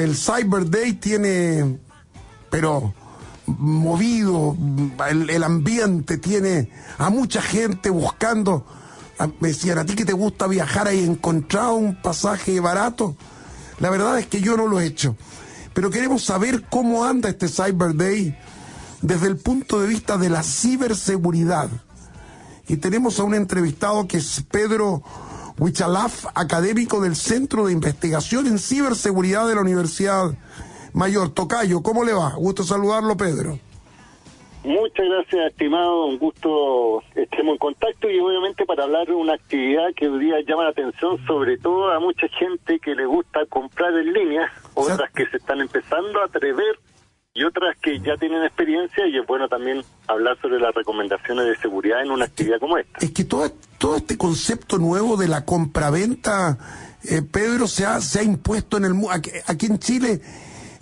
el Cyber Day tiene, pero movido, el, ambiente tiene a mucha gente buscando. Me decían, ¿a ti que te gusta viajar y encontrar un pasaje barato? La verdad es que yo no lo he hecho. Pero queremos saber cómo anda este Cyber Day desde el punto de vista de la ciberseguridad. Y tenemos a un entrevistado que es Pedro Huichalaf, académico del Centro de Investigación en Ciberseguridad de la Universidad Mayor. Tocayo, ¿cómo le va? Gusto saludarlo, Pedro. Muchas gracias, estimado. Un gusto estemos en contacto y obviamente para hablar de una actividad que hoy día llama la atención, sobre todo a mucha gente que le gusta comprar en línea, otras que se están empezando a atrever y otras que ya tienen experiencia y es bueno también hablar sobre las recomendaciones de seguridad en una actividad como esta. Es que todo, todo este concepto nuevo de la compraventa, eh, Pedro, se ha, se ha impuesto en el aquí, aquí en Chile.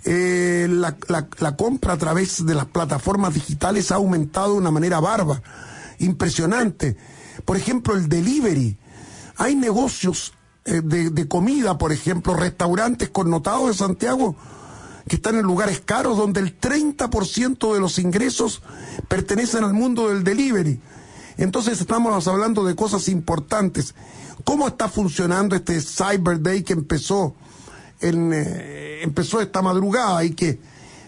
Eh, la, la, compra a través de las plataformas digitales ha aumentado de una manera barba, impresionante. Por ejemplo, el delivery. Hay negocios eh, de, de comida, por ejemplo, restaurantes connotados de Santiago que están en lugares caros donde el 30% de los ingresos pertenecen al mundo del delivery. Entonces estamos hablando de cosas importantes. ¿Cómo está funcionando este Cyber Day que empezó, en, eh, empezó esta madrugada y que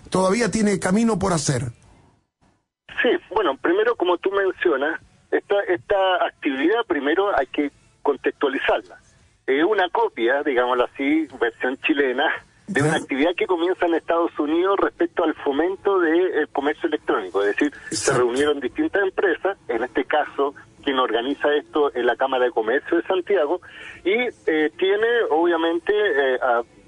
todavía tiene camino por hacer? Sí, bueno, primero como tú mencionas, esta, esta actividad primero hay que contextualizarla. Es una copia, digámoslo así, versión chilena, de una actividad que comienza en Estados Unidos respecto al fomento del comercio electrónico. Es decir, se reunieron distintas empresas, en este caso quien organiza esto es la Cámara de Comercio de Santiago, y eh, tiene obviamente eh,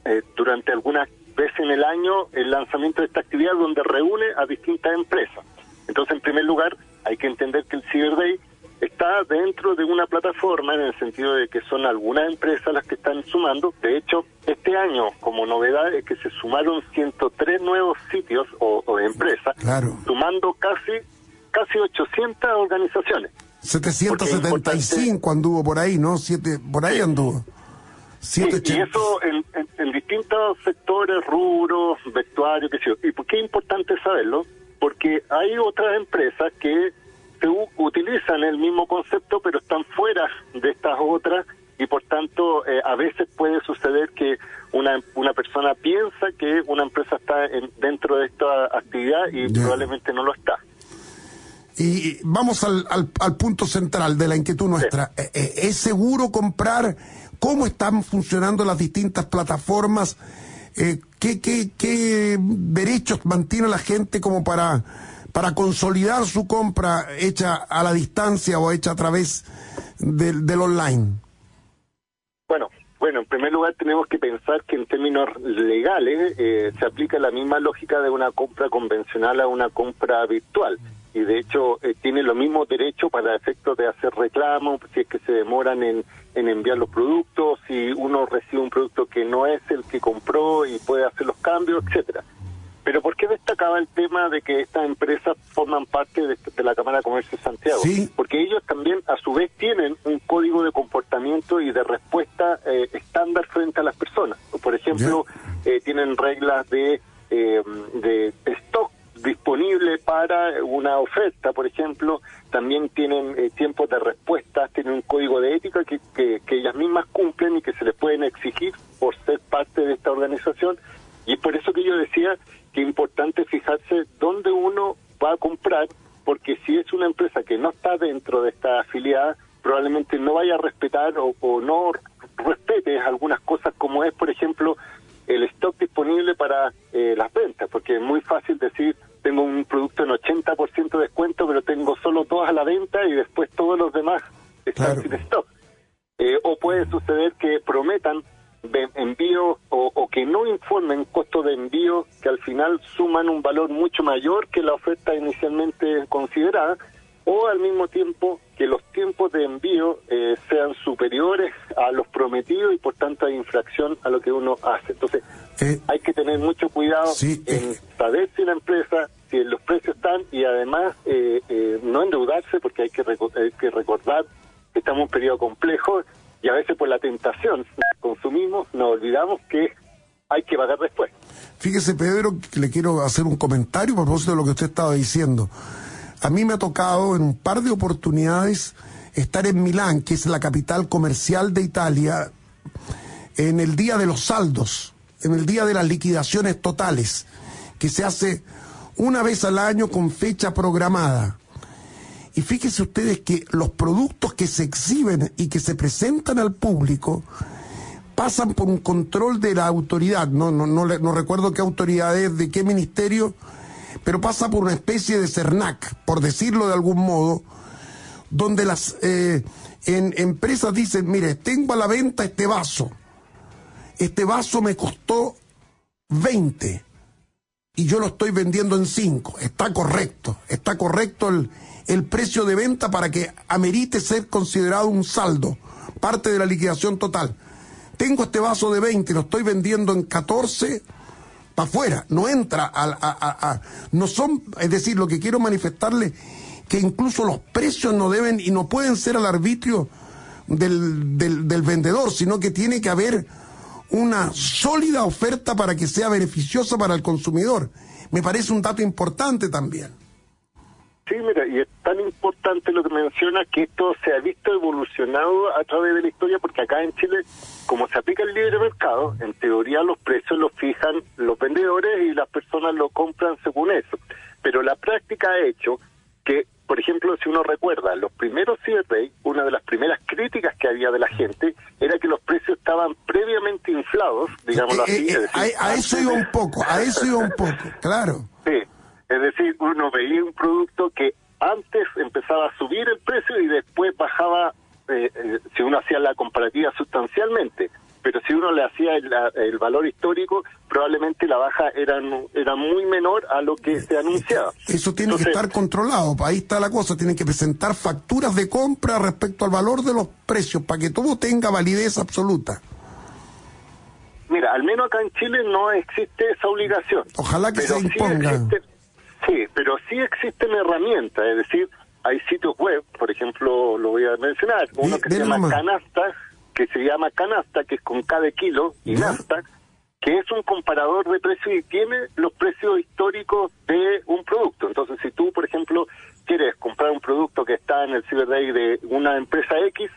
eh, durante algunas veces en el año el lanzamiento de esta actividad donde reúne a distintas empresas. Entonces, en primer lugar, hay que entender que el Cyber Day está dentro de una plataforma en el sentido de que son algunas empresas las que están sumando. De hecho, este año, como novedad, es que se sumaron 103 nuevos sitios o, empresas, sumando casi casi 800 organizaciones. 775 anduvo por ahí, ¿no? Siete, por ahí anduvo. Sí, y eso en, en, distintos sectores, rubros, vestuarios, qué sé yo. ¿Y por qué es importante saberlo? Porque hay otras empresas que utilizan el mismo concepto, pero están fuera de estas otras y por tanto eh, a veces puede suceder que una, una persona piensa que una empresa está dentro de esta actividad y probablemente no lo está. Y vamos al, al, punto central de la inquietud nuestra. Eh, eh, ¿Es seguro comprar? ¿Cómo están funcionando las distintas plataformas? ¿qué, qué, ¿Qué derechos mantiene la gente como para para consolidar su compra hecha a la distancia o hecha a través del, del online? Bueno, bueno, en primer lugar tenemos que pensar que en términos legales eh, se aplica la misma lógica de una compra convencional a una compra virtual y de hecho eh, tiene los mismos derechos para efectos de hacer reclamos, si es que se demoran en, en enviar los productos, si uno recibe un producto que no es el que compró y puede hacer los cambios, etcétera. Pero ¿por qué destacaba el tema de que estas empresas forman parte de, la Cámara de Comercio de Santiago? Porque ellos también a su vez tienen un código de comportamiento y de respuesta eh, estándar frente a las personas. Por ejemplo, eh, tienen reglas de, eh, de stock disponible para una oferta, por ejemplo, también tienen tiempos de respuesta, tienen un código de ética que, que, que ellas mismas cumplen y que se les pueden exigir por ser parte de esta organización. Y es por eso que yo decía que es importante fijarse dónde uno va a comprar, porque si es una empresa que no está dentro de esta afiliada, probablemente no vaya a respetar o, no respete algunas cosas como es, por ejemplo, el stock disponible para eh, las ventas, porque es muy fácil decir, no informen costo de envío que al final suman un valor mucho mayor que la oferta inicialmente considerada o al mismo tiempo que los tiempos de envío eh, sean superiores a los prometidos y por tanto hay infracción a lo que uno hace. Entonces eh, hay que tener mucho cuidado en eh. saber si la empresa, si los precios están y además no endeudarse porque hay que, hay que recordar que estamos en un periodo complejo y a veces por la tentación consumimos, nos olvidamos que hay que pagar después. Fíjese, Pedro, que le quiero hacer un comentario a propósito de lo que usted estaba diciendo. A mí me ha tocado en un par de oportunidades estar en Milán, que es la capital comercial de Italia, en el día de los saldos, en el día de las liquidaciones totales, que se hace una vez al año con fecha programada. Y fíjense ustedes que los productos que se exhiben y que se presentan al público pasan por un control de la autoridad, no, no, no, no recuerdo qué autoridad es, de qué ministerio, pero pasa por una especie de CERNAC, por decirlo de algún modo, donde las eh, en, empresas dicen, mire, tengo a la venta este vaso, este vaso me costó 20 y yo lo estoy vendiendo en 5, está correcto, está correcto el, el precio de venta para que amerite ser considerado un saldo, parte de la liquidación total tengo este vaso de 20, lo estoy vendiendo en 14, para afuera, no entra a, a, a, no son, es decir, lo que quiero manifestarle, que incluso los precios no deben y no pueden ser al arbitrio del, del, del vendedor, sino que tiene que haber una sólida oferta para que sea beneficiosa para el consumidor. Me parece un dato importante también. Sí, mira, y es tan importante lo que menciona que esto se ha visto evolucionado a través de la historia, porque acá en Chile, como se aplica el libre mercado, en teoría los precios los fijan los vendedores y las personas lo compran según eso. Pero la práctica ha hecho que, por ejemplo, si uno recuerda, los primeros Cyber una de las primeras críticas que había de la gente era que los precios estaban previamente inflados, digámoslo eh, así. Eh, eh, a, a eso iba un poco, a eso iba un poco, claro. Uno veía un producto que antes empezaba a subir el precio y después bajaba, eh, eh, si uno hacía la comparativa sustancialmente. Pero si uno le hacía el, valor histórico, probablemente la baja era, era muy menor a lo que se anunciaba. Eso tiene que estar controlado, ahí está la cosa, tienen que presentar facturas de compra respecto al valor de los precios, para que todo tenga validez absoluta. Mira, al menos acá en Chile no existe esa obligación. Ojalá que se imponga. Sí, pero sí existen herramientas, es decir, hay sitios web, por ejemplo, lo voy a mencionar, uno que se llama Canasta, que se llama Canasta, que es con cada kilo, y Nasta, que es un comparador de precios y tiene los precios históricos de un producto. Entonces, si tú, por ejemplo, quieres comprar un producto que está en el Cyber Day de una empresa X,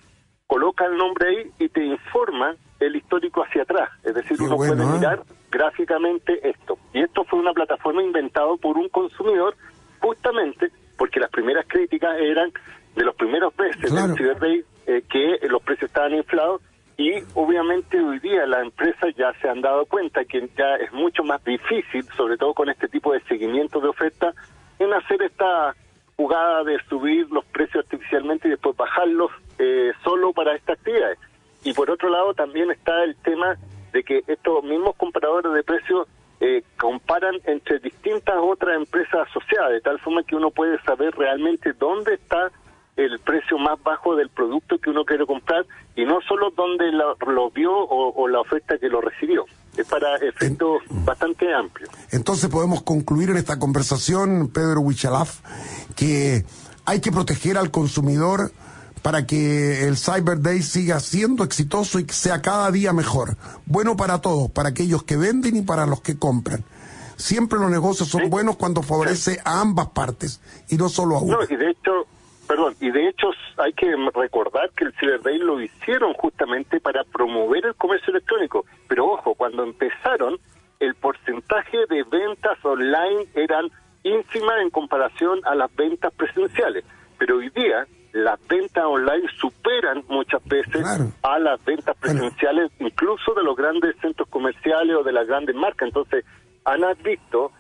coloca el nombre ahí y te informa el histórico hacia atrás. Es decir, uno puede ¿eh? Gráficamente esto. Y esto fue una plataforma inventada por un consumidor justamente porque las primeras críticas eran de los primeros meses del Cyber Day eh, que los precios estaban inflados y obviamente hoy día las empresas ya se han dado cuenta que ya es mucho más difícil, sobre todo con este tipo de seguimiento de oferta, en hacer esta jugada de subir los precios artificialmente y después bajarlos eh, solo para estas actividades. Y por otro lado también está el tema de que estos mismos comparadores de precios eh, comparan entre distintas otras empresas asociadas, de tal forma que uno puede saber realmente dónde está el precio más bajo del producto que uno quiere comprar y no solo dónde lo, vio o, la oferta que lo recibió. Es para efectos bastante amplios. Entonces podemos concluir en esta conversación, Pedro Huichalaf, que hay que proteger al consumidor para que el Cyber Day siga siendo exitoso y sea cada día mejor. Bueno para todos, para aquellos que venden y para los que compran. Siempre los negocios son buenos cuando favorece a ambas partes y no solo a una. No, y de hecho, perdón, y de hecho hay que recordar que el Cyber Day lo hicieron justamente para promover el comercio electrónico. Pero ojo, cuando empezaron, el porcentaje de ventas online eran ínfima en comparación a las ventas presenciales. Pero hoy día las ventas online superan muchas veces a las ventas presenciales, incluso de los grandes centros comerciales o de las grandes marcas. Entonces, han visto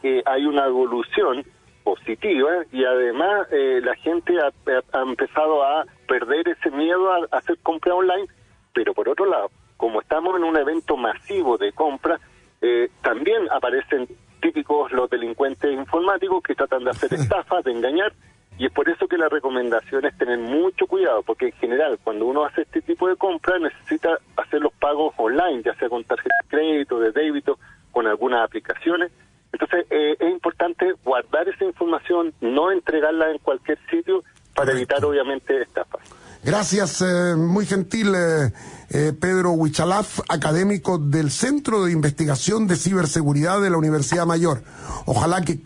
que hay una evolución positiva y además eh, la gente ha, empezado a perder ese miedo a, hacer compra online, pero por otro lado, como estamos en un evento masivo de compra, eh, también aparecen típicos los delincuentes informáticos que tratan de hacer estafas, de engañar, y es por eso que la recomendación es tener mucho cuidado, porque en general cuando uno hace este tipo de compra necesita hacer los pagos online, ya sea con tarjeta de crédito, de débito, con algunas aplicaciones. Entonces eh, es importante guardar esa información, no entregarla en cualquier sitio para evitar obviamente estafas. Gracias, eh, muy gentil eh, eh, Pedro Huichalaf, académico del Centro de Investigación de Ciberseguridad de la Universidad Mayor. Ojalá que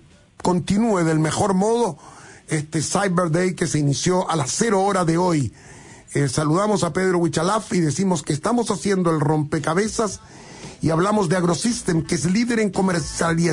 continúe del mejor modo este Cyber Day que se inició a las cero horas de hoy. saludamos a Pedro Huichalaf y decimos que estamos haciendo el rompecabezas y hablamos de AgroSystem, que es líder en comercialización